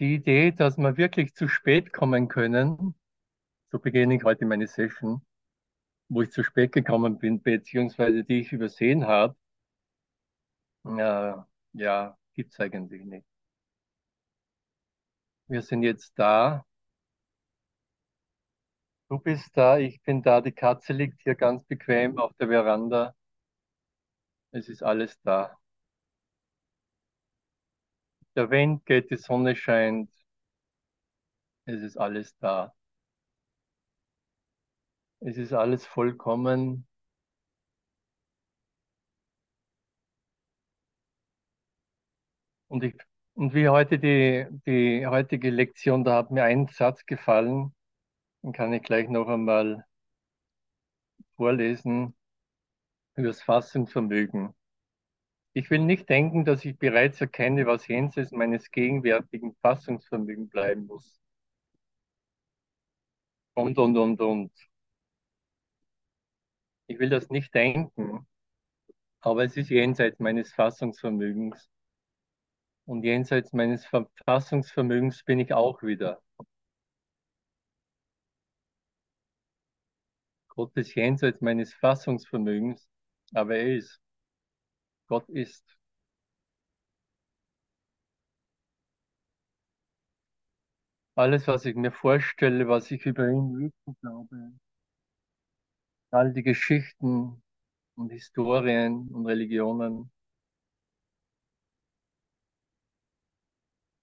Die Idee, dass wir wirklich zu spät kommen können, so beginne ich heute meine Session, wo ich zu spät gekommen bin, beziehungsweise die ich übersehen habe, ja, ja, gibt's eigentlich nicht. Wir sind jetzt da. Du bist da, ich bin da, die Katze liegt hier ganz bequem auf der Veranda. Es ist alles da. Der Wind geht, die Sonne scheint. Es ist alles da. Es ist alles vollkommen. Und ich, und wie heute die, die heutige Lektion, da hat mir ein Satz gefallen, den kann ich gleich noch einmal vorlesen, über das Fassungsvermögen. Ich will nicht denken, dass ich bereits erkenne, was jenseits meines gegenwärtigen Fassungsvermögens bleiben muss. Und, und, und, und. Ich will das nicht denken, aber es ist jenseits meines Fassungsvermögens. Und jenseits meines Fassungsvermögens bin ich auch wieder. Gott ist jenseits meines Fassungsvermögens, aber er ist. Gott ist. Alles, was ich mir vorstelle, was ich über ihn wissen glaube, all die Geschichten und Historien und Religionen,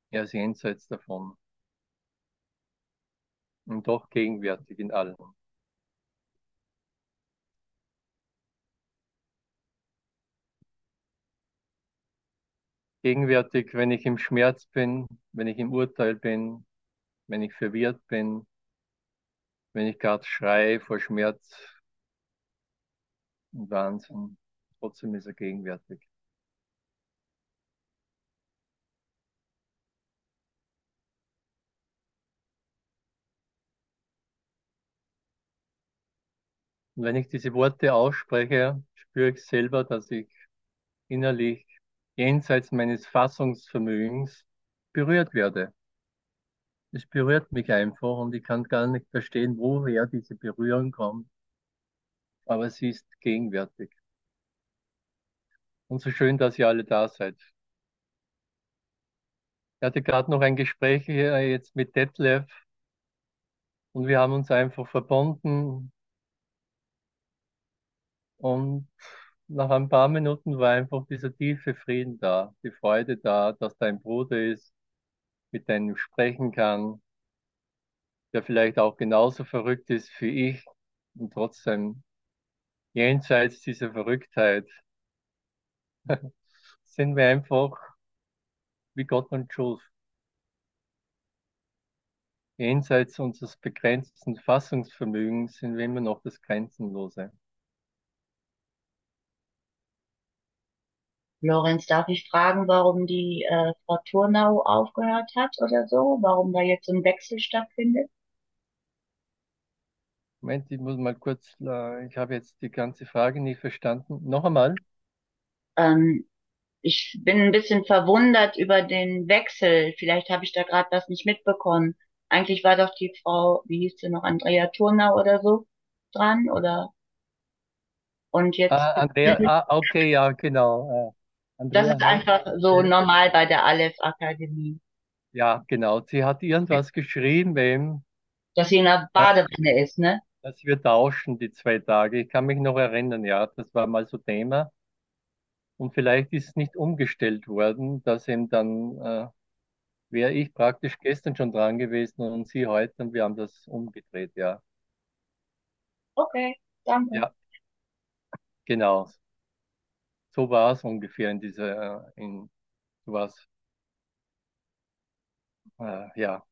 er ist jenseits davon und doch gegenwärtig in allem. Gegenwärtig, wenn ich im Schmerz bin, wenn ich im Urteil bin, wenn ich verwirrt bin, wenn ich gerade schreie vor Schmerz und Wahnsinn, trotzdem ist er gegenwärtig. Und wenn ich diese Worte ausspreche, spüre ich selber, dass ich innerlich jenseits meines Fassungsvermögens berührt werde. Es berührt mich einfach und ich kann gar nicht verstehen, woher diese Berührung kommt. Aber sie ist gegenwärtig. Und so schön, dass ihr alle da seid. Ich hatte gerade noch ein Gespräch hier jetzt mit Detlef und wir haben uns einfach verbunden und nach ein paar Minuten war einfach dieser tiefe Frieden da, die Freude da, dass dein Bruder ist, mit dem sprechen kann, der vielleicht auch genauso verrückt ist wie ich und trotzdem jenseits dieser Verrücktheit sind wir einfach wie Gott und schuf. Jenseits unseres begrenzten Fassungsvermögens sind wir immer noch das Grenzenlose. Lorenz, darf ich fragen, warum die äh, Frau Turnau aufgehört hat oder so? Warum da jetzt ein Wechsel stattfindet? Moment, ich muss mal kurz, äh, ich habe jetzt die ganze Frage nicht verstanden. Noch einmal. Ähm, ich bin ein bisschen verwundert über den Wechsel. Vielleicht habe ich da gerade was nicht mitbekommen. Eigentlich war doch die Frau, wie hieß sie noch, Andrea Turnau oder so dran, oder? Und jetzt. Ah, Andrea, ah, okay, ja, genau. Äh, Das ist einfach so normal bei der Aleph Akademie. Ja, genau. Sie hat irgendwas geschrieben, wem, Dass sie in der Badewanne ist, ne? dass wir tauschen die zwei Tage. Ich kann mich noch erinnern, ja, das war mal so Thema. Und vielleicht ist es nicht umgestellt worden, dass eben dann äh, wäre ich praktisch gestern schon dran gewesen und sie heute und wir haben das umgedreht, ja. Okay, danke. Ja, genau. So war es ungefähr in dieser, äh, in sowas. Äh, ja.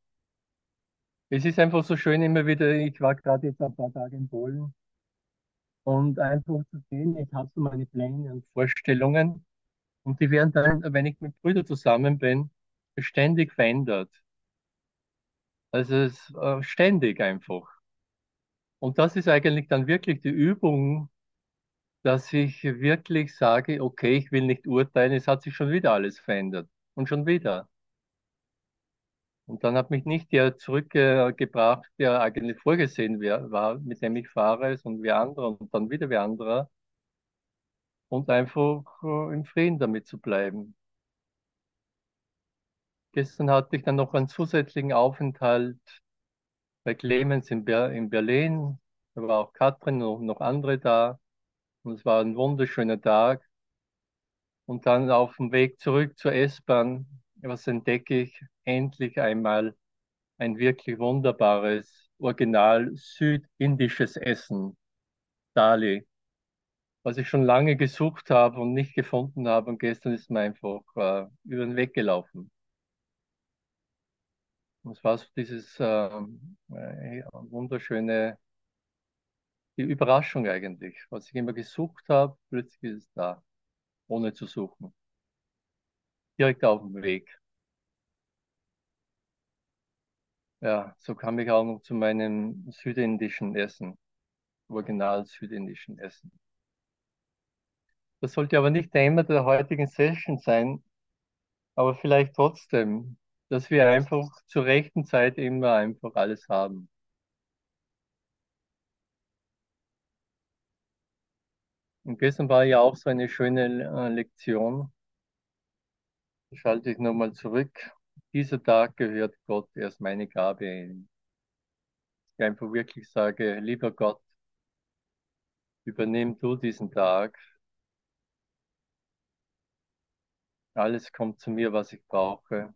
Es ist einfach so schön immer wieder, ich war gerade jetzt ein paar Tage in Polen und einfach zu sehen, ich habe so meine Pläne und Vorstellungen und die werden dann, wenn ich mit Brüdern zusammen bin, ständig verändert. Also es äh, ständig einfach. Und das ist eigentlich dann wirklich die Übung, dass ich wirklich sage, okay, ich will nicht urteilen, es hat sich schon wieder alles verändert. Und schon wieder. Und dann hat mich nicht der zurückgebracht, der eigentlich vorgesehen war, mit dem ich fahre, sondern wer anderer und dann wieder wer anderer. Und einfach äh, im Frieden damit zu bleiben. Gestern hatte ich dann noch einen zusätzlichen Aufenthalt bei Clemens in, Ber in Berlin. Da war auch Katrin und noch andere da. Und es war ein wunderschöner Tag. Und dann auf dem Weg zurück zur S-Bahn, was entdecke ich? Endlich einmal ein wirklich wunderbares, original südindisches Essen. Dali. Was ich schon lange gesucht habe und nicht gefunden habe. Und gestern ist mir einfach äh, über den Weg gelaufen. Und es war so dieses ähm, äh, wunderschöne, die Überraschung eigentlich. Was ich immer gesucht habe, plötzlich ist es da, ohne zu suchen. Direkt auf dem Weg. Ja, so kam ich auch noch zu meinem südindischen Essen, original südindischen Essen. Das sollte aber nicht Thema der heutigen Session sein, aber vielleicht trotzdem, dass wir einfach zur rechten Zeit immer einfach alles haben. Und gestern war ja auch so eine schöne äh, Lektion. Schalte ich nochmal zurück. Dieser Tag gehört Gott, er ist meine Gabe ihm. Ich einfach wirklich sage, lieber Gott, übernimm du diesen Tag. Alles kommt zu mir, was ich brauche.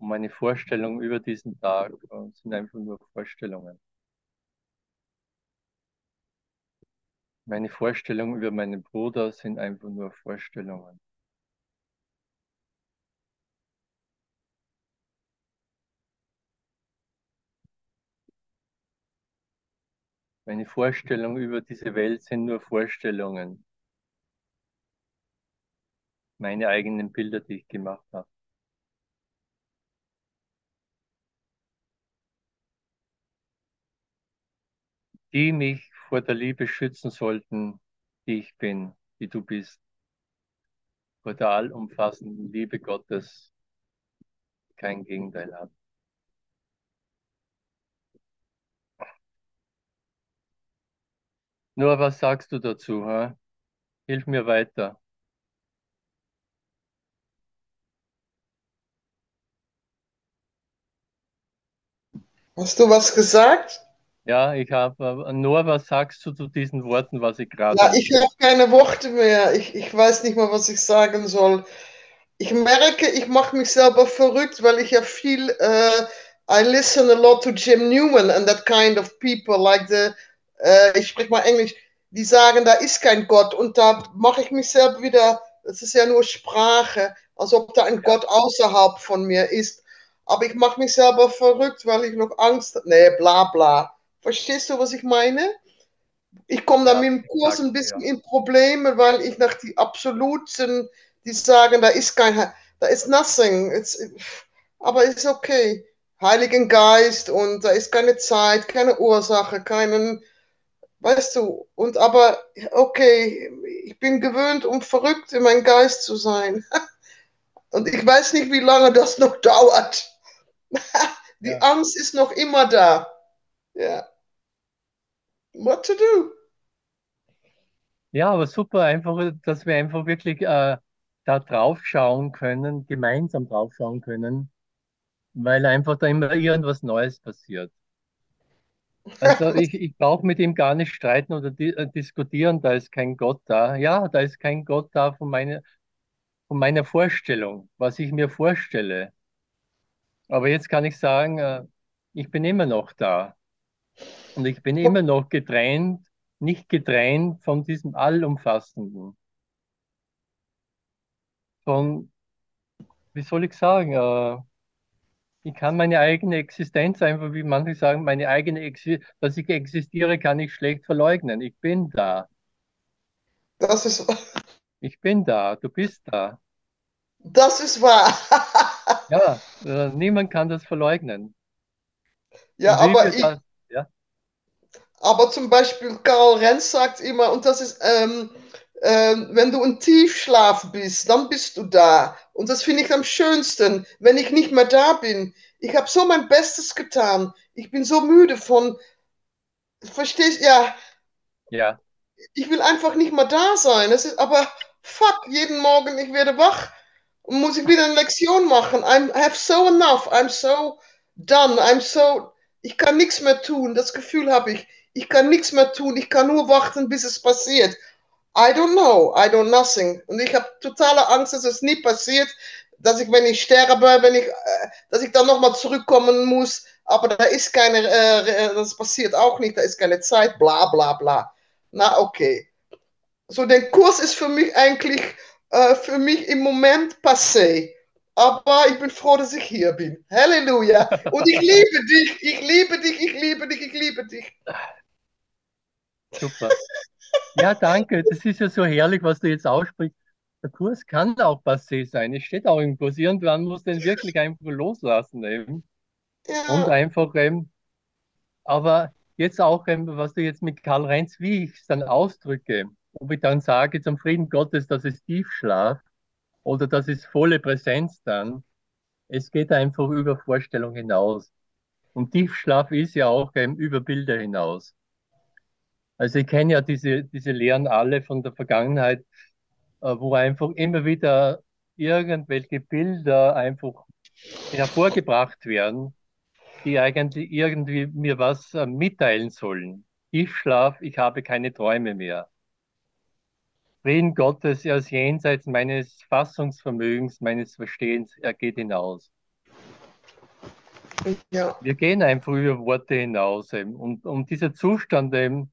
Und meine Vorstellungen über diesen Tag äh, sind einfach nur Vorstellungen. Meine Vorstellungen über meinen Bruder sind einfach nur Vorstellungen. Meine Vorstellungen über diese Welt sind nur Vorstellungen. Meine eigenen Bilder, die ich gemacht habe. Die mich vor der Liebe schützen sollten, die ich bin, die du bist. Vor der allumfassenden Liebe Gottes, kein Gegenteil hat. Nur was sagst du dazu? Hä? Hilf mir weiter. Hast du was gesagt? Ja, ich habe, äh, nur was sagst du zu diesen Worten, was ich gerade. Ja, ich habe keine Worte mehr. Ich, ich weiß nicht mal, was ich sagen soll. Ich merke, ich mache mich selber verrückt, weil ich ja viel, äh, I listen a lot to Jim Newman and that kind of people, like the, äh, ich spreche mal Englisch, die sagen, da ist kein Gott und da mache ich mich selber wieder, das ist ja nur Sprache, als ob da ein Ja. Gott außerhalb von mir ist. Aber ich mache mich selber verrückt, weil ich noch Angst, nee, bla bla. Verstehst du, was ich meine? Ich komme dann Ja, mit dem Kurs ein bisschen ja. in Probleme, weil ich nach die Absoluten, die sagen, da ist kein, da ist nothing. It's, aber ist okay. Heiligen Geist und da ist keine Zeit, keine Ursache, keinen, weißt du, und aber okay, ich bin gewöhnt, um verrückt in meinem Geist zu sein. Und ich weiß nicht, wie lange das noch dauert. Die Ja. Angst ist noch immer da. Ja. What to do? Ja, aber super, einfach, dass wir einfach wirklich äh, da drauf schauen können, gemeinsam drauf schauen können, weil einfach da immer irgendwas Neues passiert. Also ich, ich brauche mit ihm gar nicht streiten oder di äh, diskutieren, da ist kein Gott da. Ja, da ist kein Gott da von meiner, von meiner Vorstellung, was ich mir vorstelle. Aber jetzt kann ich sagen, äh, ich bin immer noch da und ich bin immer noch getrennt, nicht getrennt von diesem Allumfassenden. Von, wie soll ich sagen, äh, ich kann meine eigene Existenz einfach, wie manche sagen, meine eigene Exi dass ich existiere, kann ich schlecht verleugnen. Ich bin da. Das ist, Ich bin da. Du bist da. das ist wahr. Ja, äh, niemand kann das verleugnen. Ja, aber ich, das, aber zum Beispiel Karl Renz sagt immer, und das ist, ähm, Ähm, wenn du in Tiefschlaf bist, dann bist du da. Und das finde ich am schönsten, wenn ich nicht mehr da bin. Ich habe so mein Bestes getan. Ich bin so müde von, verstehst ja, Ja, ich will einfach nicht mehr da sein. Es ist aber fuck, jeden Morgen ich werde wach und muss ich wieder eine Lektion machen. I'm, I have so enough. I'm so done. I'm so, ich kann nichts mehr tun. Das Gefühl habe ich. Ich kann nichts mehr tun. Ich kann nur warten, bis es passiert. I don't know. I don't nothing. Und ich habe totale Angst, dass es nie passiert, dass ich, wenn ich sterbe, wenn ich, äh, dass ich dann nochmal zurückkommen muss. Aber da ist keine, äh, äh, das passiert auch nicht. Da ist keine Zeit. Bla bla bla. Na okay. So, der Kurs ist für mich eigentlich, äh, für mich im Moment passé. Aber ich bin froh, dass ich hier bin. Halleluja. Und ich liebe dich, ich liebe dich, ich liebe dich, ich liebe dich. Super. Ja, danke. Das ist ja so herrlich, was du jetzt aussprichst. Der Kurs kann auch passé sein. Es steht auch im Kurs. Irgendwann muss den wirklich einfach loslassen eben. Und Ja, einfach eben, aber jetzt auch eben, was du jetzt mit Karl Renz, wie ich es dann ausdrücke, ob ich dann sage zum Frieden Gottes, dass es Tiefschlaf oder das ist volle Präsenz dann. Es geht einfach über Vorstellung hinaus. Und Tiefschlaf ist ja auch eben über Bilder hinaus. Also ich kenne ja diese, diese Lehren alle von der Vergangenheit, äh, wo einfach immer wieder irgendwelche Bilder einfach hervorgebracht werden, die eigentlich irgendwie mir was äh, mitteilen sollen. Tiefschlaf, ich habe keine Träume mehr. Frieden Gottes, er ist jenseits meines Fassungsvermögens, meines Verstehens, er geht hinaus. ja. Wir gehen einfach über Worte hinaus eben. Und, und dieser Zustand eben,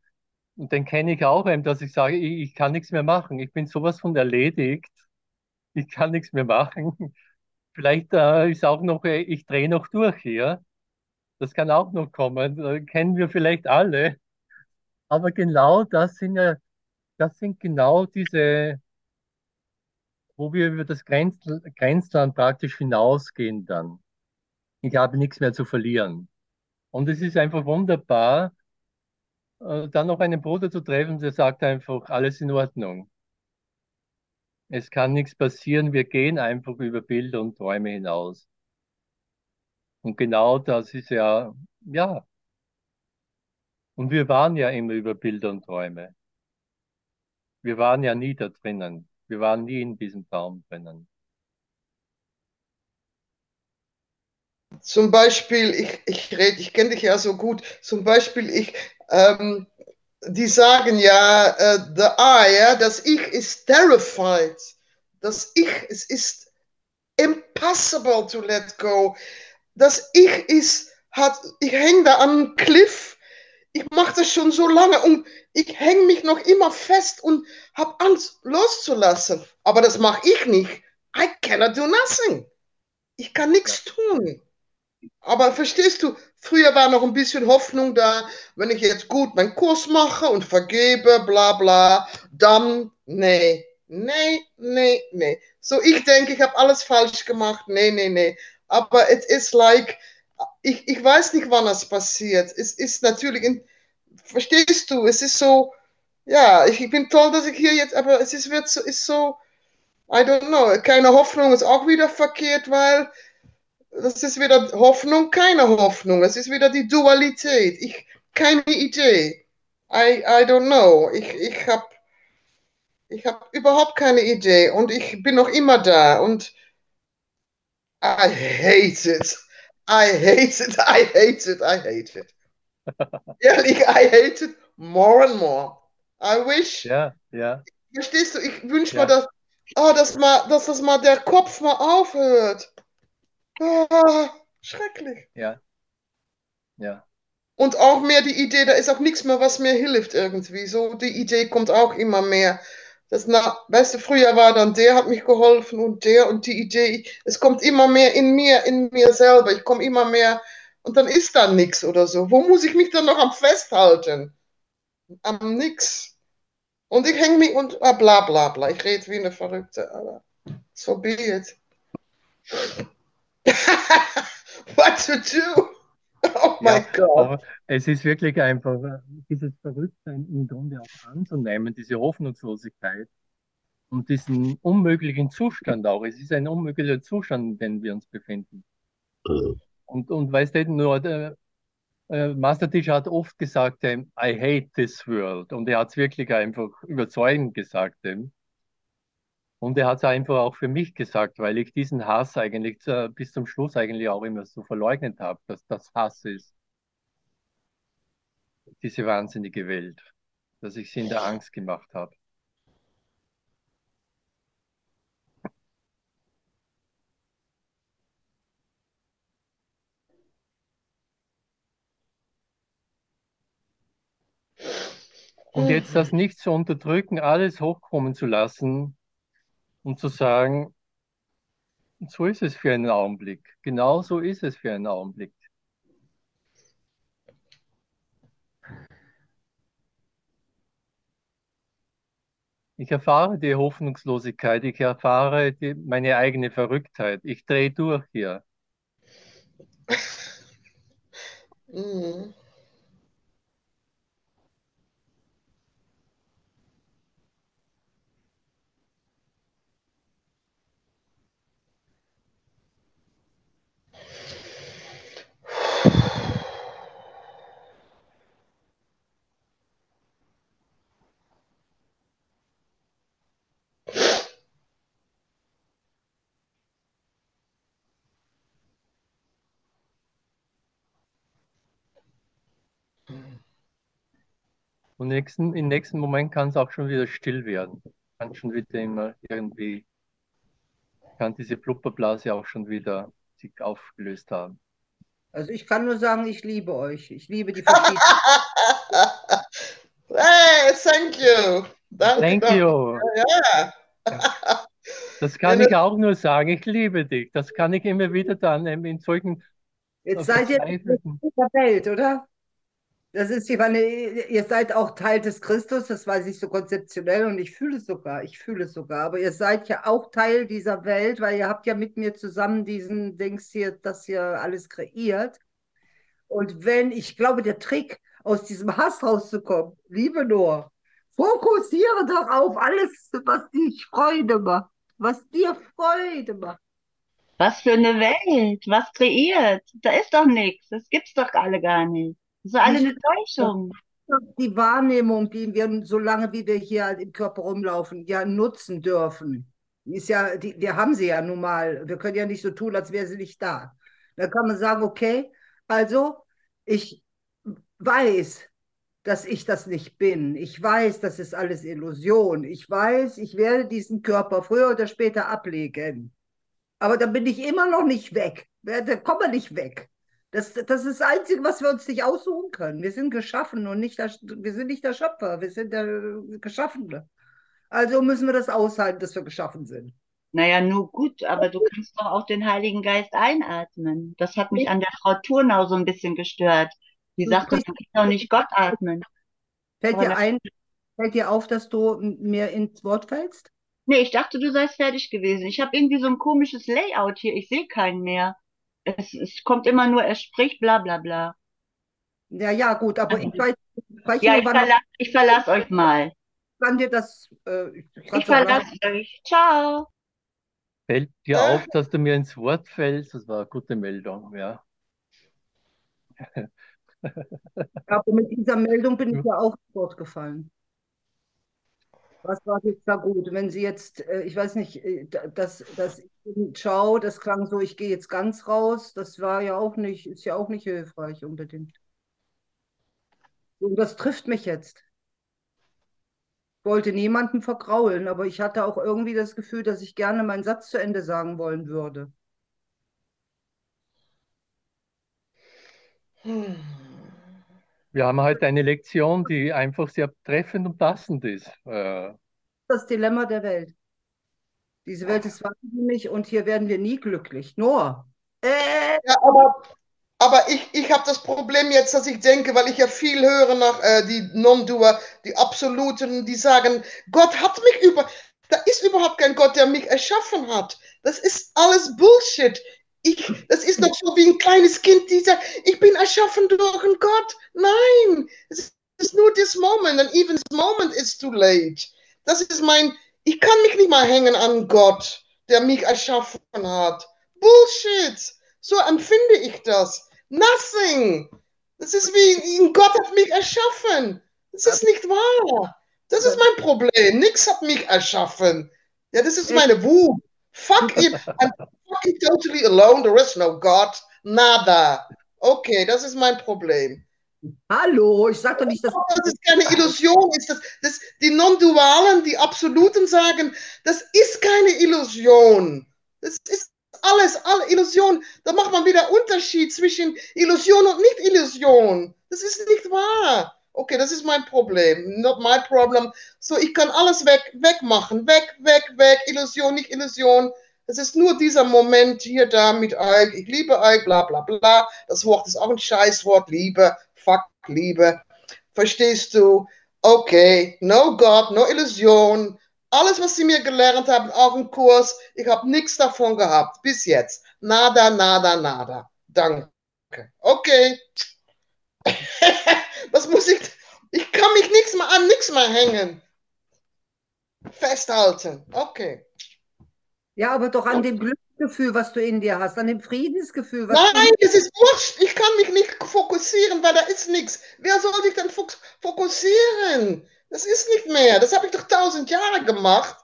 und den kenne ich auch eben, dass ich sage, ich, ich kann nichts mehr machen. Ich bin sowas von erledigt. Ich kann nichts mehr machen. Vielleicht äh, ist auch noch, äh, ich drehe noch durch hier. Das kann auch noch kommen. Äh, kennen wir vielleicht alle. Aber genau das sind ja, das sind genau diese, wo wir über das Grenz, Grenzland praktisch hinausgehen dann. Ich habe nichts mehr zu verlieren. Und es ist einfach wunderbar, dann noch einen Bruder zu treffen, der sagt einfach, alles in Ordnung. Es kann nichts passieren, wir gehen einfach über Bilder und Träume hinaus. Und genau das ist ja, ja, und wir waren ja immer über Bilder und Träume. Wir waren ja nie da drinnen. Wir waren nie in diesem Traum drinnen. Zum Beispiel, ich, ich rede, ich kenne dich ja so gut. Zum Beispiel, ich, ähm, die sagen ja, äh, the I, ja, das Ich ist terrified. Das Ich, es ist impossible to let go. Das Ich ist, hat, ich hänge da an einem Cliff. Ich mache das schon so lange und ich hänge mich noch immer fest und habe Angst loszulassen. Aber das mache ich nicht. I cannot do nothing. Ich kann nichts tun. Aber verstehst du, früher war noch ein bisschen Hoffnung da, wenn ich jetzt gut meinen Kurs mache und vergebe, bla bla, dann, nee, nee, nee, nee. So, ich denke, ich habe alles falsch gemacht, nee, nee, nee. Aber es ist like, ich, ich weiß nicht, wann das passiert. Es ist natürlich, in, verstehst du, es ist so, ja, ich, ich bin toll, dass ich hier jetzt, aber es ist, wird so, ist so, I don't know, keine Hoffnung ist auch wieder verkehrt, weil das ist wieder Hoffnung, keine Hoffnung. Es ist wieder die Dualität. Ich, keine Idee. I, I don't know. Ich, ich habe ich hab überhaupt keine Idee und ich bin noch immer da und I hate it. I hate it. I hate it. I hate it. Ehrlich, I hate it more and more. I wish, ja, ja, verstehst du, ich wünsche mir, ja, dass, oh, dass, mal, dass das mal der Kopf mal aufhört. Ah, schrecklich. ja, ja, Und auch mehr die Idee, da ist auch nichts mehr, was mir hilft irgendwie. So, die Idee kommt auch immer mehr. Das na, weißt du, früher war dann der hat mich geholfen und der und die Idee, es kommt immer mehr in mir, in mir selber. Ich komme immer mehr und dann ist da nichts oder so. Wo muss ich mich dann noch am festhalten? Am nix. Und ich hänge mich und ah, bla bla bla. Ich rede wie eine Verrückte, aber so be it. What to do? Oh mein Ja, Gott. es ist wirklich einfach äh, dieses Verrücktsein im Grunde auch anzunehmen, diese Hoffnungslosigkeit und diesen unmöglichen Zustand auch. Es ist ein unmöglicher Zustand, in dem wir uns befinden. Und, und weißt du, nur der äh, Master Teacher hat oft gesagt, ähm, I hate this world. Und er hat es wirklich einfach überzeugend gesagt. ähm. Und er hat es einfach auch für mich gesagt, weil ich diesen Hass eigentlich zu, bis zum Schluss eigentlich auch immer so verleugnet habe, dass das Hass ist, diese wahnsinnige Welt, dass ich sie in der Angst gemacht habe. Und jetzt das nicht zu unterdrücken, alles hochkommen zu lassen und zu sagen, so ist es für einen Augenblick. Genau so ist es für einen Augenblick. Ich erfahre die Hoffnungslosigkeit, ich erfahre die, meine eigene Verrücktheit. Ich drehe durch hier. Mhm. Und nächsten, im nächsten Moment kann es auch schon wieder still werden. Kann schon wieder immer irgendwie, kann diese Blubberblase auch schon wieder sich aufgelöst haben. Also ich kann nur sagen, ich liebe euch. Ich liebe die verschiedenen. Hey, thank you. Danke, Thank danke. you. Ja. Das kann Ja, ich auch nur sagen. Ich liebe dich. Das kann ich immer wieder dann ähm, in solchen Jetzt seid ihr in dieser Welt, oder? Das ist, ich meine, ihr seid auch Teil des Christus, das weiß ich so konzeptionell und ich fühle es sogar, ich fühle es sogar. Aber ihr seid ja auch Teil dieser Welt, weil ihr habt ja mit mir zusammen diesen Dings hier, das hier alles kreiert. Und wenn, ich glaube, der Trick, aus diesem Hass rauszukommen, liebe Noah, fokussiere doch auf alles, was dich Freude macht, was dir Freude macht. Was für eine Welt, was kreiert. Da ist doch nichts, das gibt's doch alle gar nicht. Das ist eine Täuschung. die Wahrnehmung, die wir, solange wie wir hier im Körper rumlaufen, ja nutzen dürfen, ist ja, die, wir haben sie ja nun mal. Wir können ja nicht so tun, als wäre sie nicht da. Da kann man sagen, okay, also ich weiß, dass ich das nicht bin. Ich weiß, das ist alles Illusion. Ich weiß, ich werde diesen Körper früher oder später ablegen. Aber da bin ich immer noch nicht weg. Da kommen wir nicht weg. Das, das ist das Einzige, was wir uns nicht aussuchen können. Wir sind geschaffen und nicht der, wir sind nicht der Schöpfer, wir sind der Geschaffene. Also müssen wir das aushalten, dass wir geschaffen sind. Naja, nur gut, aber du kannst doch auch den Heiligen Geist einatmen. Das hat mich an der Frau Thurnau so ein bisschen gestört. Die Du sagte, sprichst- man kann doch nicht Gott atmen. Fällt Aber dir ein, fällt dir auf, dass du mir ins Wort fällst? Nee, ich dachte, du seist fertig gewesen. Ich habe irgendwie so ein komisches Layout hier. Ich sehe keinen mehr. Es, es kommt immer nur, er spricht, bla bla bla. Ja, ja, gut, aber ich weiß, weiß Ja, nur, ich wann, verlasse ich verlass euch mal. wann dir das. Äh, ich Ich verlasse euch. Ciao. Fällt dir Äh. auf, dass du mir ins Wort fällst? Das war eine gute Meldung, ja. Aber mit dieser Meldung bin ich ja auch ins Wort gefallen. Was war jetzt da gut? Wenn Sie jetzt, äh, ich weiß nicht, da- das, das Ciao, das klang so, ich gehe jetzt ganz raus, das war ja auch nicht, ist ja auch nicht hilfreich unbedingt. Und das trifft mich jetzt. Ich wollte niemanden vergraulen, aber ich hatte auch irgendwie das Gefühl, dass ich gerne meinen Satz zu Ende sagen wollen würde. Hm. Wir haben heute eine Lektion, die einfach sehr treffend und passend ist. Äh, Das Dilemma der Welt. Diese Welt ist wahnsinnig und hier werden wir nie glücklich. Noah. Äh, Ja, aber, aber ich, ich habe das Problem jetzt, dass ich denke, weil ich ja viel höre nach äh, die Non-Doer, die Absoluten, die sagen, Gott hat mich über. Da ist überhaupt kein Gott, der mich erschaffen hat. Das ist alles Bullshit. Ich, das ist noch so wie ein kleines Kind, die sagt, ich bin erschaffen durch einen Gott. Nein, es ist nur this moment and even this moment is too late. Das ist mein, ich kann mich nicht mal hängen an Gott, der mich erschaffen hat. Bullshit. So empfinde ich das. Nothing. Das ist wie, ein Gott hat mich erschaffen. Das ist nicht wahr. Das ist mein Problem. Nichts hat mich erschaffen. Ja, das ist meine Wut. Fuck it. I'm fucking totally alone. There is no God. Nada. Okay, das ist mein Problem. Hallo, ich sag doch nicht, dass. Das ist keine Illusion. Ist das, das, die Non-Dualen, die Absoluten sagen, das ist keine Illusion. Das ist alles, alle Illusion. Da macht man wieder Unterschied zwischen Illusion und Nicht-Illusion. Das ist nicht wahr. Okay, das ist mein Problem. Not my problem. So, ich kann alles weg, wegmachen. Weg, weg, weg. Illusion, nicht Illusion. Es ist nur dieser Moment hier da mit euch. Ich liebe euch, bla, bla, bla. Das Wort ist auch ein Scheißwort. Liebe. Fuck, Liebe. Verstehst du? Okay. No God, no Illusion. Alles, was sie mir gelernt haben auf dem Kurs, ich habe nichts davon gehabt. Bis jetzt. Nada, nada, nada. Danke. Okay. Was muss ich? Ich kann mich nichts mehr an nichts mehr hängen. Festhalten. Okay. Ja, aber doch an dem Glücksgefühl, was du in dir hast, an dem Friedensgefühl. Was Nein, es ist wurscht. Ich kann mich nicht fokussieren, weil da ist nichts. Wer soll sich denn fokussieren? Das ist nicht mehr. Das habe ich doch tausend Jahre gemacht.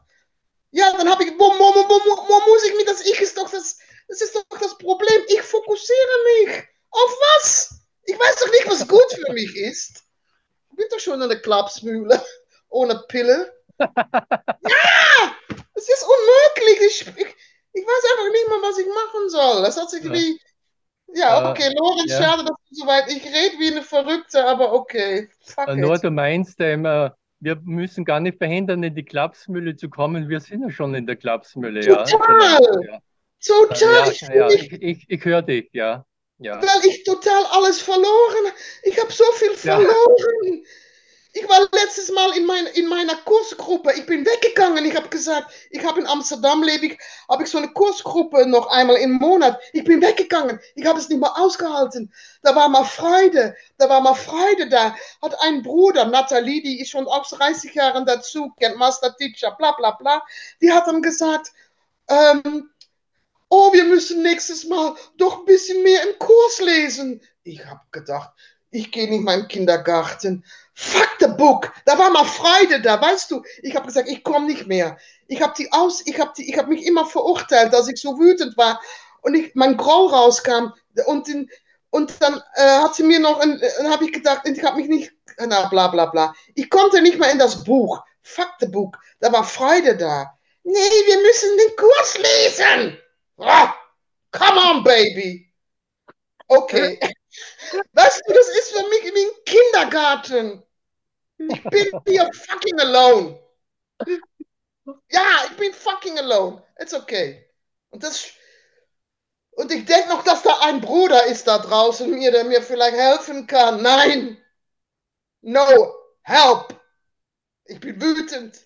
Ja, dann habe ich, wo, wo, wo, wo, muss ich mich, das Ich ist doch das, das ist doch das Problem. Ich fokussiere mich. Auf was? Ich weiß doch nicht, was gut für mich ist. Ich bin doch schon in der Klapsmühle. Ohne Pille. ja! Es ist unmöglich. Ich, ich, ich, weiß einfach nicht mehr, was ich machen soll. Das hat sich ja. wie. Ja, okay, Lorenz, ja. schade, dass du so weit. Ich rede wie eine Verrückte, aber okay. Fuck äh, Nur du meinst, ähm, wir müssen gar nicht verhindern, in die Klapsmühle zu kommen. Wir sind ja schon in der Klapsmühle. Total! Ja. Total! Ja, ich, ich, ich höre dich, ja. Ja. Weil ich total alles verloren. Ich habe so viel verloren. Ja. Ich war letztes Mal in, mein, in meiner Kursgruppe. Ich bin weggegangen. Ich habe gesagt, ich habe in Amsterdam lebe ich, habe ich so eine Kursgruppe noch einmal im Monat. Ich bin weggegangen. Ich habe es nicht mehr ausgehalten. Da war mal Freude. Da war mal Freude da. Hat ein Bruder, Nathalie, die ist schon auch 30 Jahre dazu, kennt Master Teacher, bla bla bla. Die hat dann gesagt, ähm, oh, wir müssen nächstes Mal doch ein bisschen mehr im Kurs lesen. Ich habe gedacht, ich gehe nicht mal im Kindergarten. Fuck the book. Da war mal Freude da, weißt du. Ich habe gesagt, ich komme nicht mehr. Ich habe die aus, ich habe die, ich habe mich immer verurteilt, dass ich so wütend war und ich mein Grau rauskam und den, und dann äh, hat sie mir noch, dann habe ich gedacht, ich habe mich nicht, na bla bla bla. Ich konnte nicht mehr in das Buch. Fuck the book. Da war Freude da. Nee, wir müssen den Kurs lesen. Oh, come on, baby. Okay. Weißt du, das ist für mich wie ein Kindergarten. Ich bin hier fucking alone. Ja, ich bin fucking alone. It's okay. Und das. Und ich denke noch, dass da ein Bruder ist da draußen mir, der mir vielleicht helfen kann. Nein. No. Help. Ich bin wütend.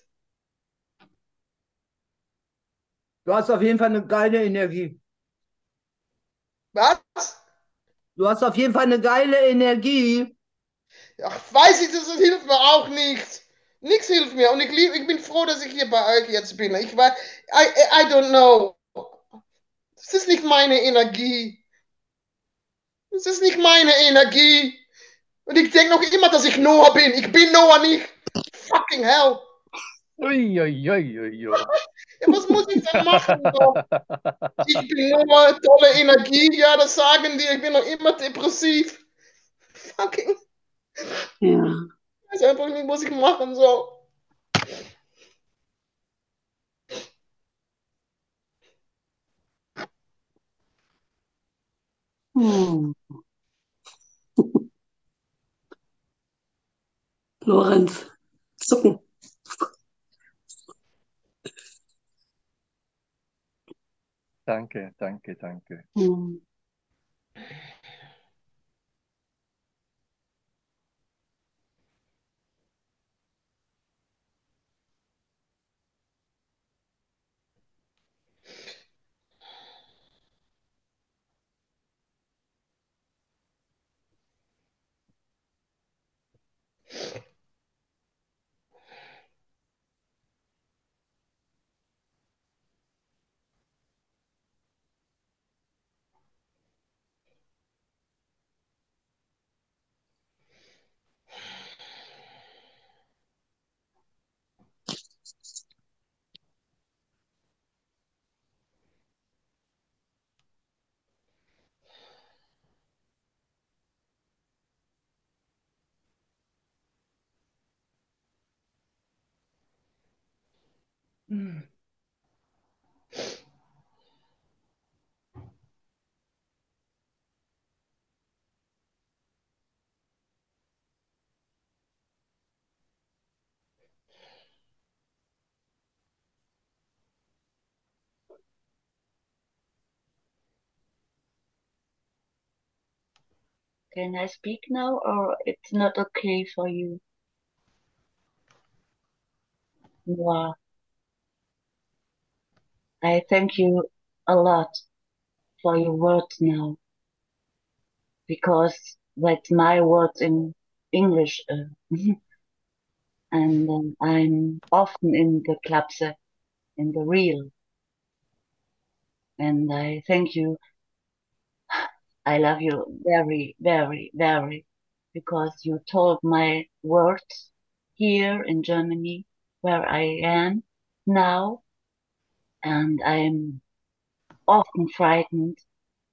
Du hast auf jeden Fall eine geile Energie. Was? Du hast auf jeden Fall eine geile Energie. Ach, weiß ich, das hilft mir auch nichts. Nichts hilft mir. Und ich, lieb, ich bin froh, dass ich hier bei euch jetzt bin. Ich weiß, I, I don't know. Das ist nicht meine Energie. Das ist nicht meine Energie. Und ich denke noch immer, dass ich Noah bin. Ich bin Noah nicht. Fucking hell. Uiuiuiui. Ui, ui, ui. Was muss ich denn machen? Ich bin nur tolle Energie, ja, das sagen die, ich bin noch immer depressiv. Fucking. Ja. Ich weiß einfach nicht, was ich machen soll. Hm. Lorenz, zucken. Danke, danke, danke. Mhm. Hm. Can I speak now or it's not okay for you? Wow. I thank you a lot for your words now because that's my words in English. Uh, and um, I'm often in the klapse, in the real. And I thank you. I love you very, very, very because you told my words here in Germany where I am now. And I'm often frightened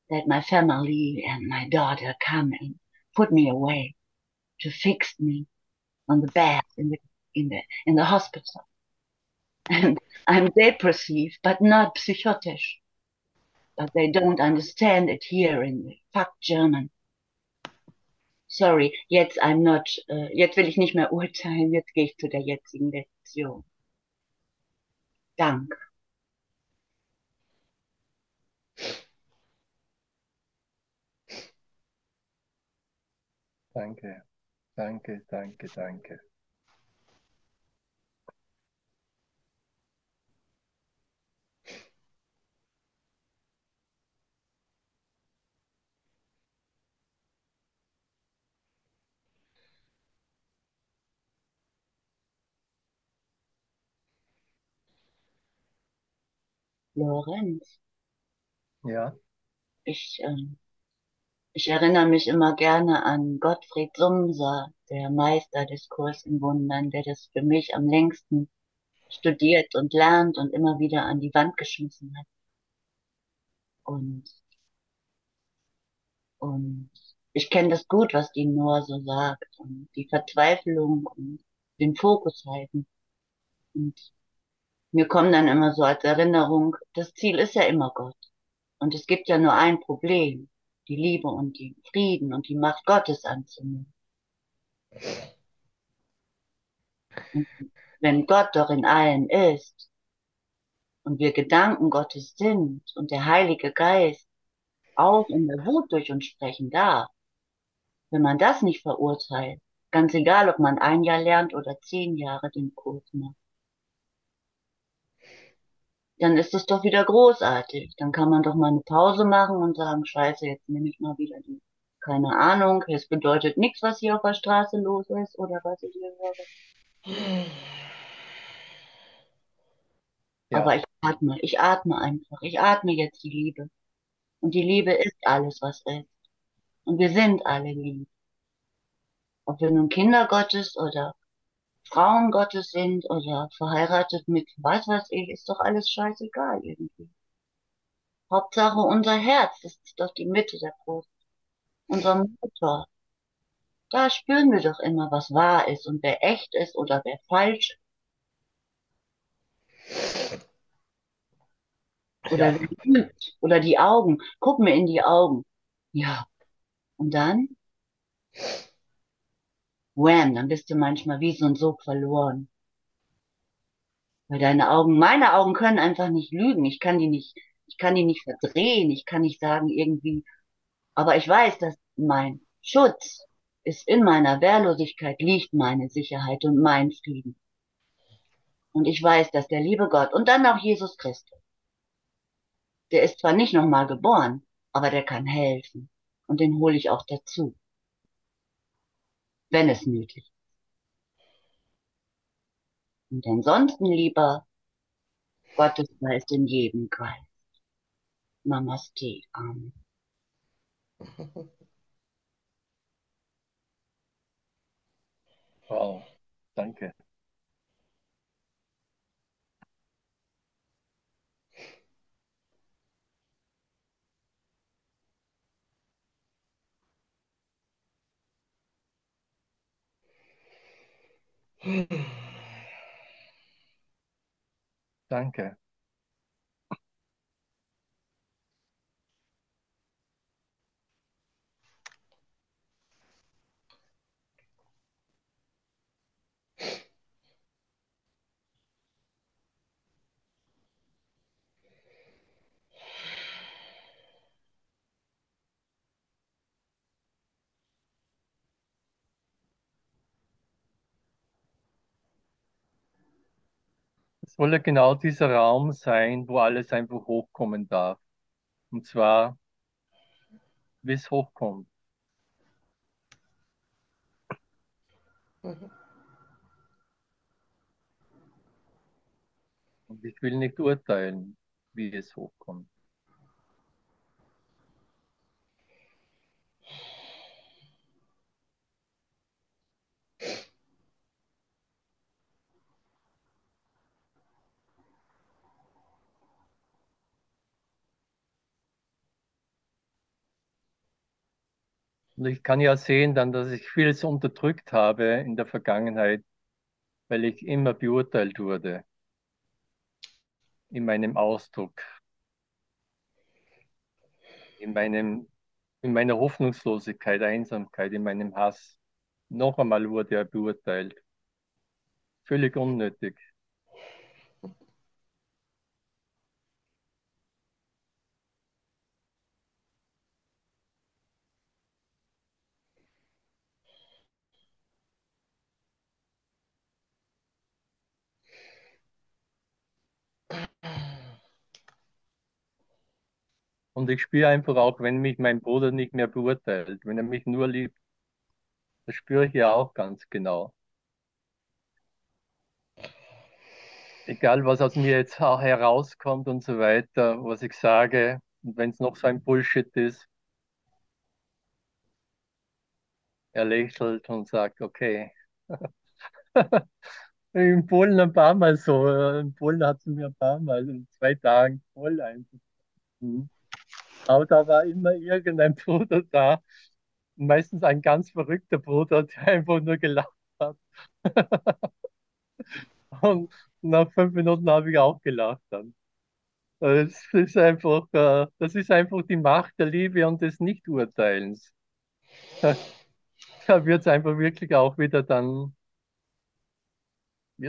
that my family and my daughter come and put me away to fix me on the bed in the in the in the hospital. And I'm depressive, but not psychotic. But they don't understand it here in the fuck German. Sorry, jetzt I'm not, äh, jetzt will ich nicht mehr urteilen, jetzt gehe ich zu der jetzigen Lektion. Danke. Danke, danke, danke, danke. Lorenz, Ja, ich, ähm, ich erinnere mich immer gerne an Gottfried Sumser, der Meister des Kurs in Wundern, der das für mich am längsten studiert und lernt und immer wieder an die Wand geschmissen hat. Und, und ich kenne das gut, was die Noah so sagt und die Verzweiflung und den Fokus halten. Und mir kommen dann immer so als Erinnerung, das Ziel ist ja immer Gott. Und es gibt ja nur ein Problem, die Liebe und den Frieden und die Macht Gottes anzunehmen. Und wenn Gott doch in allen ist und wir Gedanken Gottes sind und der Heilige Geist auch in der Wut durch uns sprechen darf, wenn man das nicht verurteilt, ganz egal, ob man ein Jahr lernt oder zehn Jahre den Kurs macht, dann ist es doch wieder großartig. Dann kann man doch mal eine Pause machen und sagen, scheiße, jetzt nehme ich mal wieder die, keine Ahnung, es bedeutet nichts, was hier auf der Straße los ist oder was ich hier höre. Ja. Aber ich atme, ich atme einfach. Ich atme jetzt die Liebe. Und die Liebe ist alles, was ist. Und wir sind alle lieb. Ob wir nun Kinder Gottes oder Frauen Gottes sind oder verheiratet mit was weiß ich, ist doch alles scheißegal irgendwie. Hauptsache unser Herz, das ist doch die Mitte der Brust. Unser Motor. Da spüren wir doch immer, was wahr ist und wer echt ist oder wer falsch ist. Oder Ja. Oder die Augen. Guck mir in die Augen. Ja. Und dann? Wham, dann bist du manchmal wie so ein Sog verloren. Weil deine Augen, meine Augen können einfach nicht lügen. Ich kann die nicht, ich kann die nicht verdrehen. Ich kann nicht sagen irgendwie, aber ich weiß, dass mein Schutz ist in meiner Wehrlosigkeit liegt meine Sicherheit und mein Frieden. Und ich weiß, dass der liebe Gott und dann auch Jesus Christus, der ist zwar nicht nochmal geboren, aber der kann helfen. Und den hole ich auch dazu. Wenn es nötig ist. Und ansonsten lieber Gottes Geist in jedem Geist. Namaste. Amen. Wow, danke. Danke. Soll ja genau dieser Raum sein, wo alles einfach hochkommen darf. Und zwar, wie es hochkommt. Mhm. Und ich will nicht urteilen, wie es hochkommt. Und ich kann ja sehen dann, dass ich vieles unterdrückt habe in der Vergangenheit, weil ich immer beurteilt wurde in meinem Ausdruck, in meinem, in meiner Hoffnungslosigkeit, Einsamkeit, in meinem Hass. Noch einmal wurde er beurteilt. Völlig unnötig. Und ich spüre einfach auch, wenn mich mein Bruder nicht mehr beurteilt, wenn er mich nur liebt, das spüre ich ja auch ganz genau. Egal, was aus mir jetzt auch herauskommt und so weiter, was ich sage, und wenn es noch so ein Bullshit ist, er lächelt und sagt, okay. In Polen ein paar Mal so. In Polen hat sie mir ein paar Mal in zwei Tagen voll einfach. Mhm. Aber da war immer irgendein Bruder da, meistens ein ganz verrückter Bruder, der einfach nur gelacht hat. Und nach fünf Minuten habe ich auch gelacht dann. Es ist einfach, äh, das ist einfach die Macht der Liebe und des Nichturteilens. Da wird es einfach wirklich auch wieder dann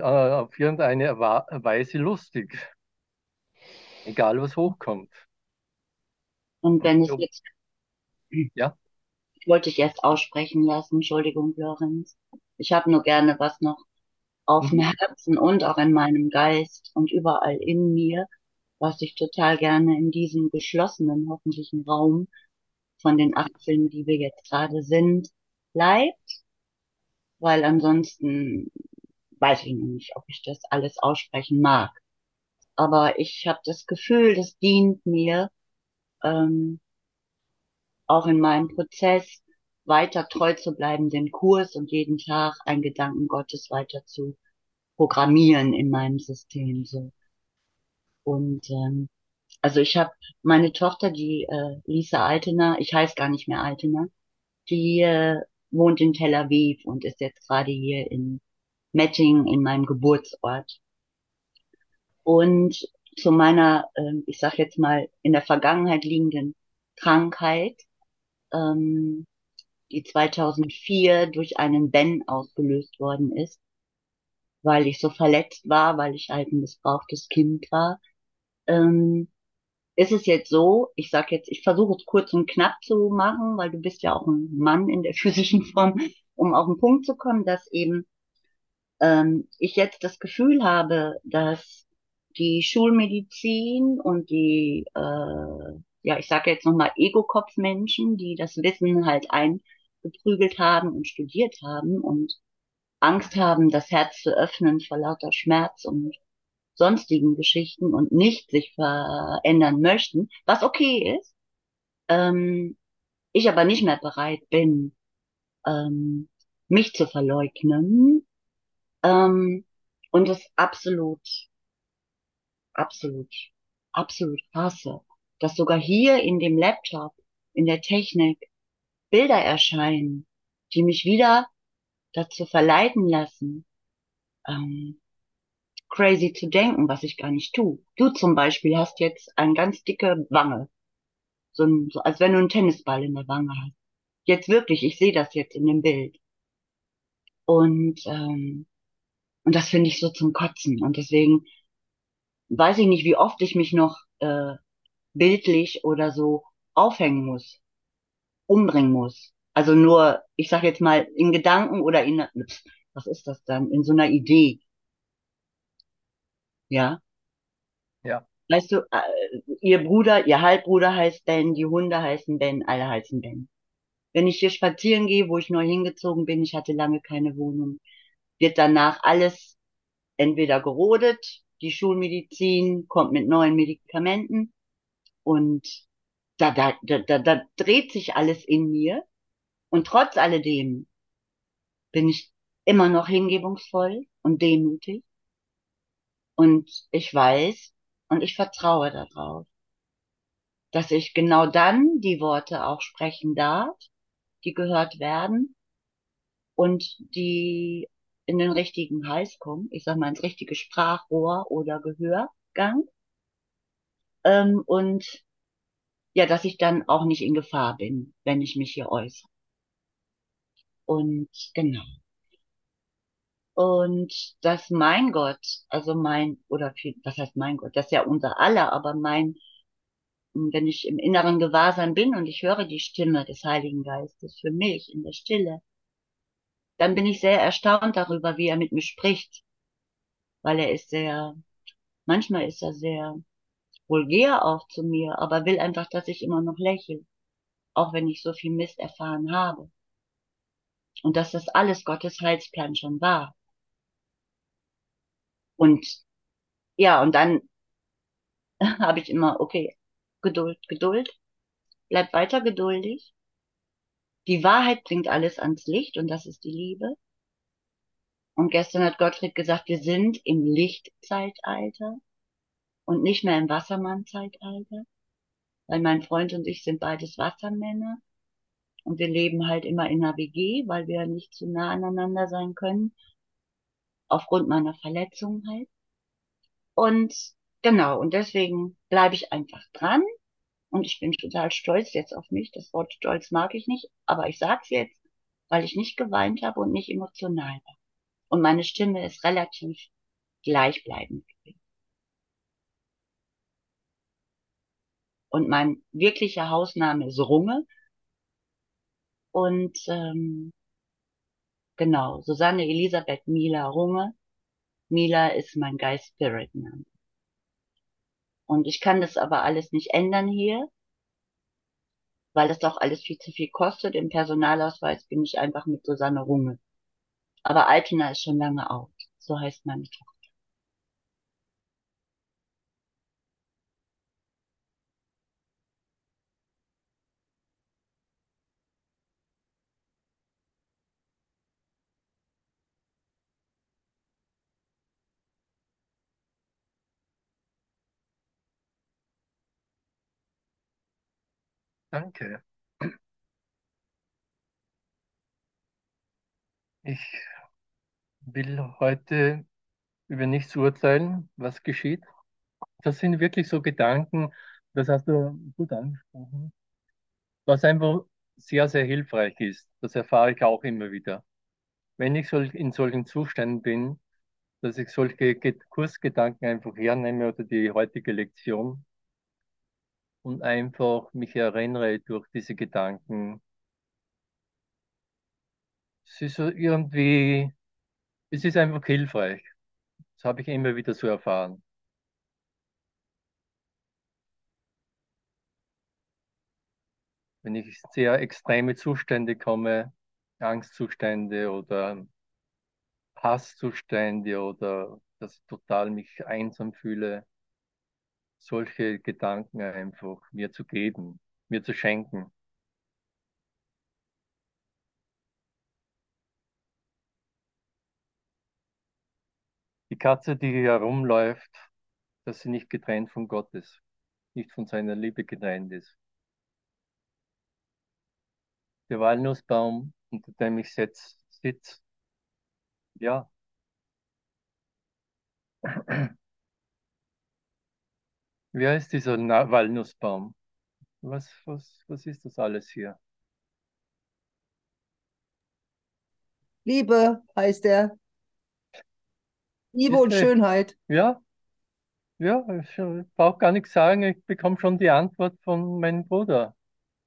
auf irgendeine Weise lustig. Egal was hochkommt. Und wenn es jetzt, Ja. wollte ich erst aussprechen lassen, Entschuldigung, Lorenz. Ich habe nur gerne was noch auf dem Mhm. Herzen und auch in meinem Geist und überall in mir, was ich total gerne in diesem geschlossenen, hoffentlichen Raum von den 18, die wir jetzt gerade sind, bleibt, weil ansonsten weiß ich noch nicht, ob ich das alles aussprechen mag. Aber ich habe das Gefühl, das dient mir ähm, auch in meinem Prozess weiter treu zu bleiben, den Kurs und jeden Tag einen Gedanken Gottes weiter zu programmieren in meinem System so. Und ähm, also ich habe meine Tochter, die äh, Lisa Altener, ich heiße gar nicht mehr Altener, die äh, wohnt in Tel Aviv und ist jetzt gerade hier in Mettingen in meinem Geburtsort. Und zu meiner, äh, ich sag jetzt mal, in der Vergangenheit liegenden Krankheit, ähm, die 2004 durch einen Ben ausgelöst worden ist, weil ich so verletzt war, weil ich halt ein missbrauchtes Kind war, ähm, ist es jetzt so, ich sag jetzt, ich versuche es kurz und knapp zu machen, weil du bist ja auch ein Mann in der physischen Form, um auf den Punkt zu kommen, dass eben ähm, ich jetzt das Gefühl habe, dass die Schulmedizin und die, äh, ja, ich sage jetzt nochmal Ego-Kopf-Menschen, die das Wissen halt eingeprügelt haben und studiert haben und Angst haben, das Herz zu öffnen vor lauter Schmerz und sonstigen Geschichten und nicht sich verändern möchten, was okay ist, ähm, ich aber nicht mehr bereit bin, ähm, mich zu verleugnen ähm, und es absolut, absolut, absolut hasse, dass sogar hier in dem Laptop, in der Technik Bilder erscheinen, die mich wieder dazu verleiten lassen, ähm, crazy zu denken, was ich gar nicht tue. Du zum Beispiel hast jetzt eine ganz dicke Wange. So, ein, so als wenn du einen Tennisball in der Wange hast. Jetzt wirklich, ich sehe das jetzt in dem Bild. Und, ähm, und das finde ich so zum Kotzen. Und deswegen weiß ich nicht, wie oft ich mich noch äh, bildlich oder so aufhängen muss, umbringen muss. Also nur, ich sag jetzt mal, in Gedanken oder in, was ist das dann, in so einer Idee. Ja. Ja. Weißt du, äh, ihr Bruder, ihr Halbbruder heißt Ben, die Hunde heißen Ben, alle heißen Ben. Wenn ich hier spazieren gehe, wo ich neu hingezogen bin, ich hatte lange keine Wohnung, wird danach alles entweder gerodet, die Schulmedizin kommt mit neuen Medikamenten und da, da, da, da, da dreht sich alles in mir. Und trotz alledem bin ich immer noch hingebungsvoll und demütig. Und ich weiß und ich vertraue darauf, dass ich genau dann die Worte auch sprechen darf, die gehört werden und die in den richtigen Hals kommen, ich sag mal ins richtige Sprachrohr oder Gehörgang. Ähm, und ja, dass ich dann auch nicht in Gefahr bin, wenn ich mich hier äußere. Und genau. Und dass mein Gott, also mein, oder viel, was heißt mein Gott, das ist ja unser aller, aber mein, wenn ich im inneren Gewahrsam bin und ich höre die Stimme des Heiligen Geistes für mich in der Stille, dann bin ich sehr erstaunt darüber, wie er mit mir spricht. Weil er ist sehr, manchmal ist er sehr vulgär auch zu mir, aber will einfach, dass ich immer noch lächle. Auch wenn ich so viel Mist erfahren habe. Und dass das alles Gottes Heilsplan schon war. Und ja, und dann habe ich immer, okay, Geduld, Geduld, bleib weiter geduldig. Die Wahrheit bringt alles ans Licht und das ist die Liebe. Und gestern hat Gottfried gesagt, wir sind im Lichtzeitalter und nicht mehr im Wassermann-Zeitalter, weil mein Freund und ich sind beides Wassermänner und wir leben halt immer in einer WG, weil wir nicht zu nah aneinander sein können, aufgrund meiner Verletzung halt. Und genau, und deswegen bleibe ich einfach dran und ich bin total stolz jetzt auf mich. Das Wort stolz mag ich nicht, aber ich sag's jetzt, weil ich nicht geweint habe und nicht emotional war. Und meine Stimme ist relativ gleichbleibend. Und mein wirklicher Hausname ist Runge. Und ähm, genau, Susanne Elisabeth Mila Runge. Mila ist mein Geist Spirit Name. Und ich kann das aber alles nicht ändern hier, weil das doch alles viel zu viel kostet. Im Personalausweis bin ich einfach mit Susanne Runge. Aber Alpina ist schon lange out. So heißt meine Tochter. Danke. Ich will heute über nichts urteilen, was geschieht. Das sind wirklich so Gedanken, das hast du gut angesprochen, was einfach sehr, sehr hilfreich ist. Das erfahre ich auch immer wieder. Wenn ich in solchen Zuständen bin, dass ich solche Kursgedanken einfach hernehme oder die heutige Lektion und einfach mich erinnere durch diese Gedanken. Es ist so irgendwie, es ist einfach hilfreich. Das habe ich immer wieder so erfahren. Wenn ich sehr extreme Zustände komme, Angstzustände oder Hasszustände oder dass ich total mich einsam fühle, solche Gedanken einfach mir zu geben, mir zu schenken. Die Katze, die herumläuft, dass sie nicht getrennt von Gott ist, nicht von seiner Liebe getrennt ist. Der Walnussbaum, unter dem ich sitze, ja, Wie heißt dieser Na Walnussbaum? Was, was, was ist das alles hier? Liebe heißt er. Liebe Ist und der- Schönheit. Ja, ja, ich brauche gar nichts sagen. Ich bekomme schon die Antwort von meinem Bruder.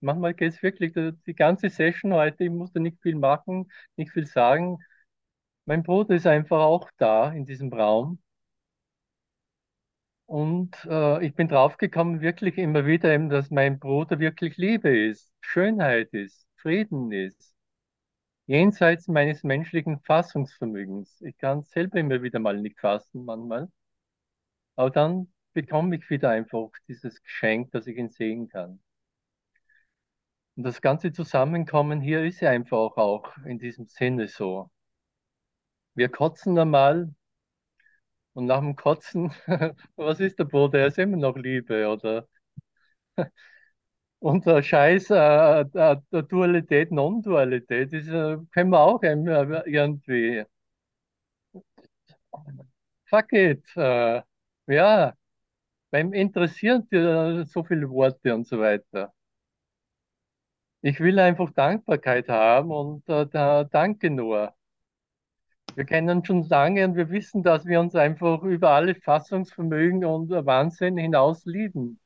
Manchmal geht es wirklich die, die ganze Session heute, ich musste nicht viel machen, nicht viel sagen. Mein Bruder ist einfach auch da in diesem Raum. Und äh, ich bin draufgekommen, wirklich immer wieder, eben, dass mein Bruder wirklich Liebe ist, Schönheit ist, Frieden ist, jenseits meines menschlichen Fassungsvermögens. Ich kann es selber immer wieder mal nicht fassen, manchmal. Aber dann bekomme ich wieder einfach dieses Geschenk, dass ich ihn sehen kann. Und das ganze Zusammenkommen hier ist ja einfach auch in diesem Sinne so. Wir kotzen einmal und nach dem Kotzen, was ist der Bruder? Er ist immer noch Liebe, oder? Und der Scheiß äh, der, der Dualität, Non-Dualität, ist, äh, können wir auch äh, irgendwie. Fuck it. Äh, ja, beim interessieren dir so viele Worte und so weiter. Ich will einfach Dankbarkeit haben und äh, da, danke nur. Wir kennen schon lange und wir wissen, dass wir uns einfach über alle Fassungsvermögen und Wahnsinn hinaus lieben.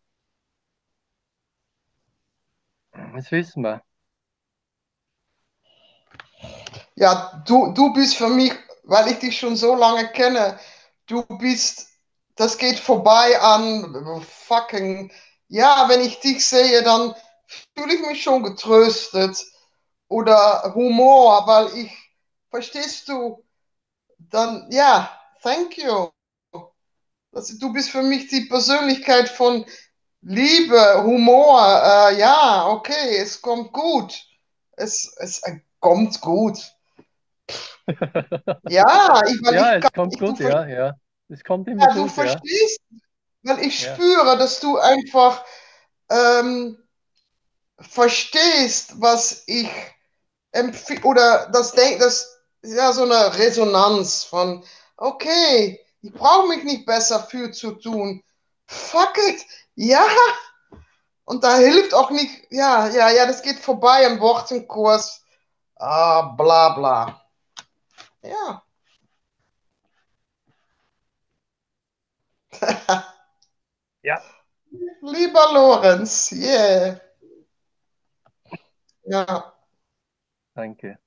Das wissen wir. Ja, du, du bist für mich, weil ich dich schon so lange kenne, du bist, das geht vorbei an fucking, ja, wenn ich dich sehe, dann fühle ich mich schon getröstet oder Humor, weil ich, verstehst du, dann, ja, thank you. Das, du bist für mich die Persönlichkeit von Liebe, Humor, äh, ja, okay, es kommt gut. Es, es äh, kommt gut. Ja, ich, weil Ja, ich es kann kommt du gut, ja, ja. Es kommt immer ja, du gut, ja. verstehst, weil ich Ja. spüre, dass du einfach ähm, verstehst, was ich empfehle, oder das das ja so eine Resonanz von, okay, ich brauche mich nicht besser für zu tun. Fuck it, ja. Und da hilft auch nicht, ja, ja, ja, das geht vorbei im Wortenkurs. Ah, bla bla. Ja. Ja. Lieber Lorenz, yeah. Ja. Danke.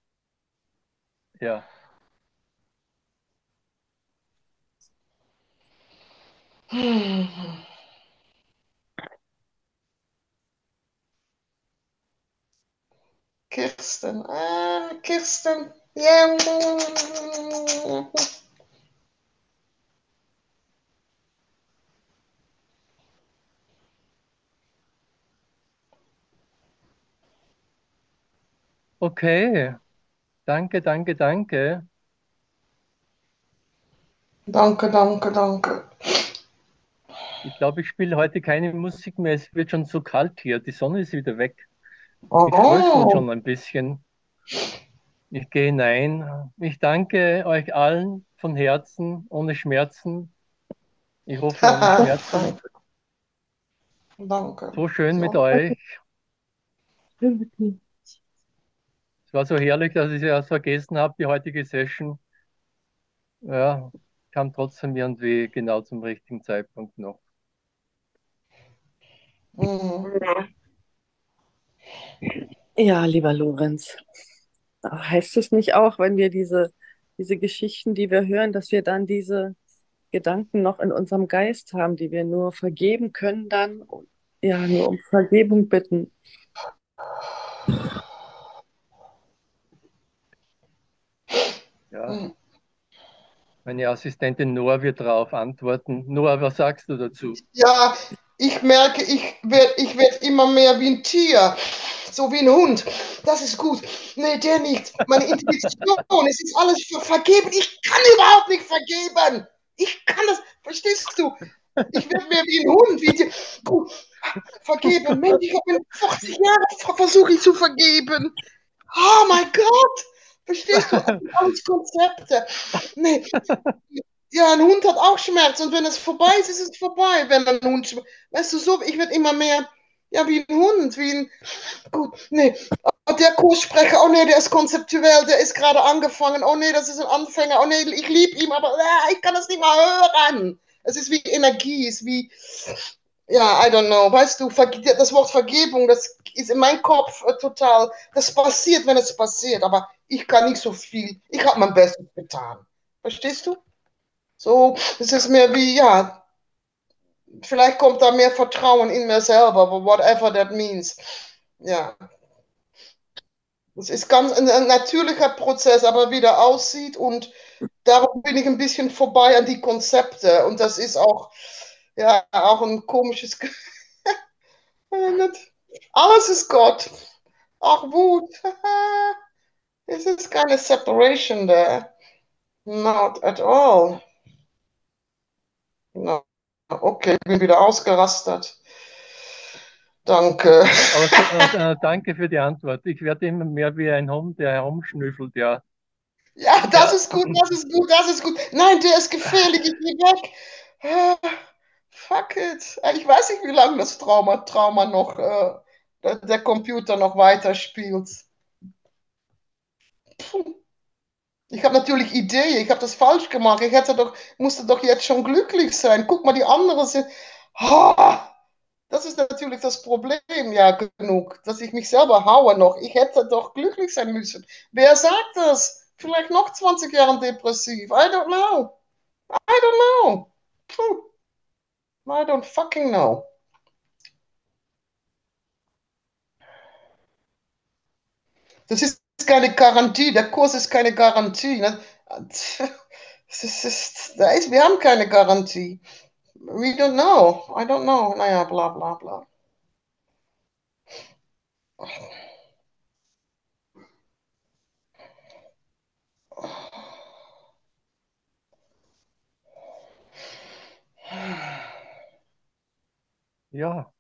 Ja. Kirsten, ah, Kirsten, yeah. Okay. Danke, danke, danke. Danke, danke, danke. Ich glaube, ich spiele heute keine Musik mehr. Es wird schon so kalt hier. Die Sonne ist wieder weg. Ich Oh, fröstel schon ein bisschen. Ich gehe hinein. Ich danke euch allen von Herzen, ohne Schmerzen. Ich hoffe, ohne Schmerzen. danke. So schön mit euch. War so herrlich, dass ich es vergessen habe, die heutige Session. Ja, kam trotzdem irgendwie genau zum richtigen Zeitpunkt noch. Mhm. Ja, lieber Lorenz, heißt es nicht auch, wenn wir diese, diese Geschichten, die wir hören, dass wir dann diese Gedanken noch in unserem Geist haben, die wir nur vergeben können dann, ja, nur um Vergebung bitten. Ja. Mhm. Meine Assistentin Noah wird darauf antworten. Noah, was sagst du dazu? Ja, ich merke, ich werde ich werd immer mehr wie ein Tier, so wie ein Hund. Das ist gut. Nee, der nicht. Meine Intuition, es ist alles ver vergeben. Ich kann überhaupt nicht vergeben. Ich kann das, verstehst du? Ich werde mehr wie ein Hund, wie die, vergeben. Mensch, ich habe 40 Jahre versuche ich zu vergeben. Oh mein Gott. Verstehst du? Alles Konzepte. Nee. Ja, ein Hund hat auch Schmerz und wenn es vorbei ist, ist es vorbei. Wenn ein Hund, weißt du, so, ich werde immer mehr, ja, wie ein Hund, wie ein, gut, nee, der Kurssprecher, oh nee, der ist konzeptuell, der ist gerade angefangen, oh nee, das ist ein Anfänger, oh nee, ich liebe ihn, aber äh, ich kann das nicht mal hören. Es ist wie Energie, es ist wie, ja, I don't know, weißt du, das Wort Vergebung, das ist in meinem Kopf äh, total, das passiert, wenn es passiert, aber ich kann nicht so viel, ich habe mein Bestes getan. Verstehst du? So, es ist mehr wie, ja, vielleicht kommt da mehr Vertrauen in mir selber, whatever that means. Ja. Es ist ganz ein, ein natürlicher Prozess, aber wie der aussieht und darum bin ich ein bisschen vorbei an die Konzepte und das ist auch, ja, auch ein komisches. Alles ist Gott. Auch Wut. es ist keine Separation there. Not at all. Na, okay, bin wieder ausgerastet. Danke. Aber, äh, danke für die Antwort. Ich werde immer mehr wie ein Hund, der herumschnüffelt, ja. Ja, das ja. ist gut, das ist gut, das ist gut. Nein, der ist gefährlich, ich gehe weg. Uh, fuck it. Ich weiß nicht, wie lange das Trauma, Trauma noch, der, der, Computer noch weiterspielt. Ich habe natürlich Ideen, ich habe das falsch gemacht. Ich hätte doch, musste doch jetzt schon glücklich sein. Guck mal, die anderen sind. Oh, das ist natürlich das Problem, ja, genug, dass ich mich selber haue noch. Ich hätte doch glücklich sein müssen. Wer sagt das? Vielleicht noch 20 Jahre depressiv. I don't know. I don't know. Puh. I don't fucking know. Das ist keine Garantie, der Kurs ist keine Garantie. Ne? Das ist, das ist, wir haben keine Garantie. We don't know. I don't know. Naja, bla bla bla. Ja,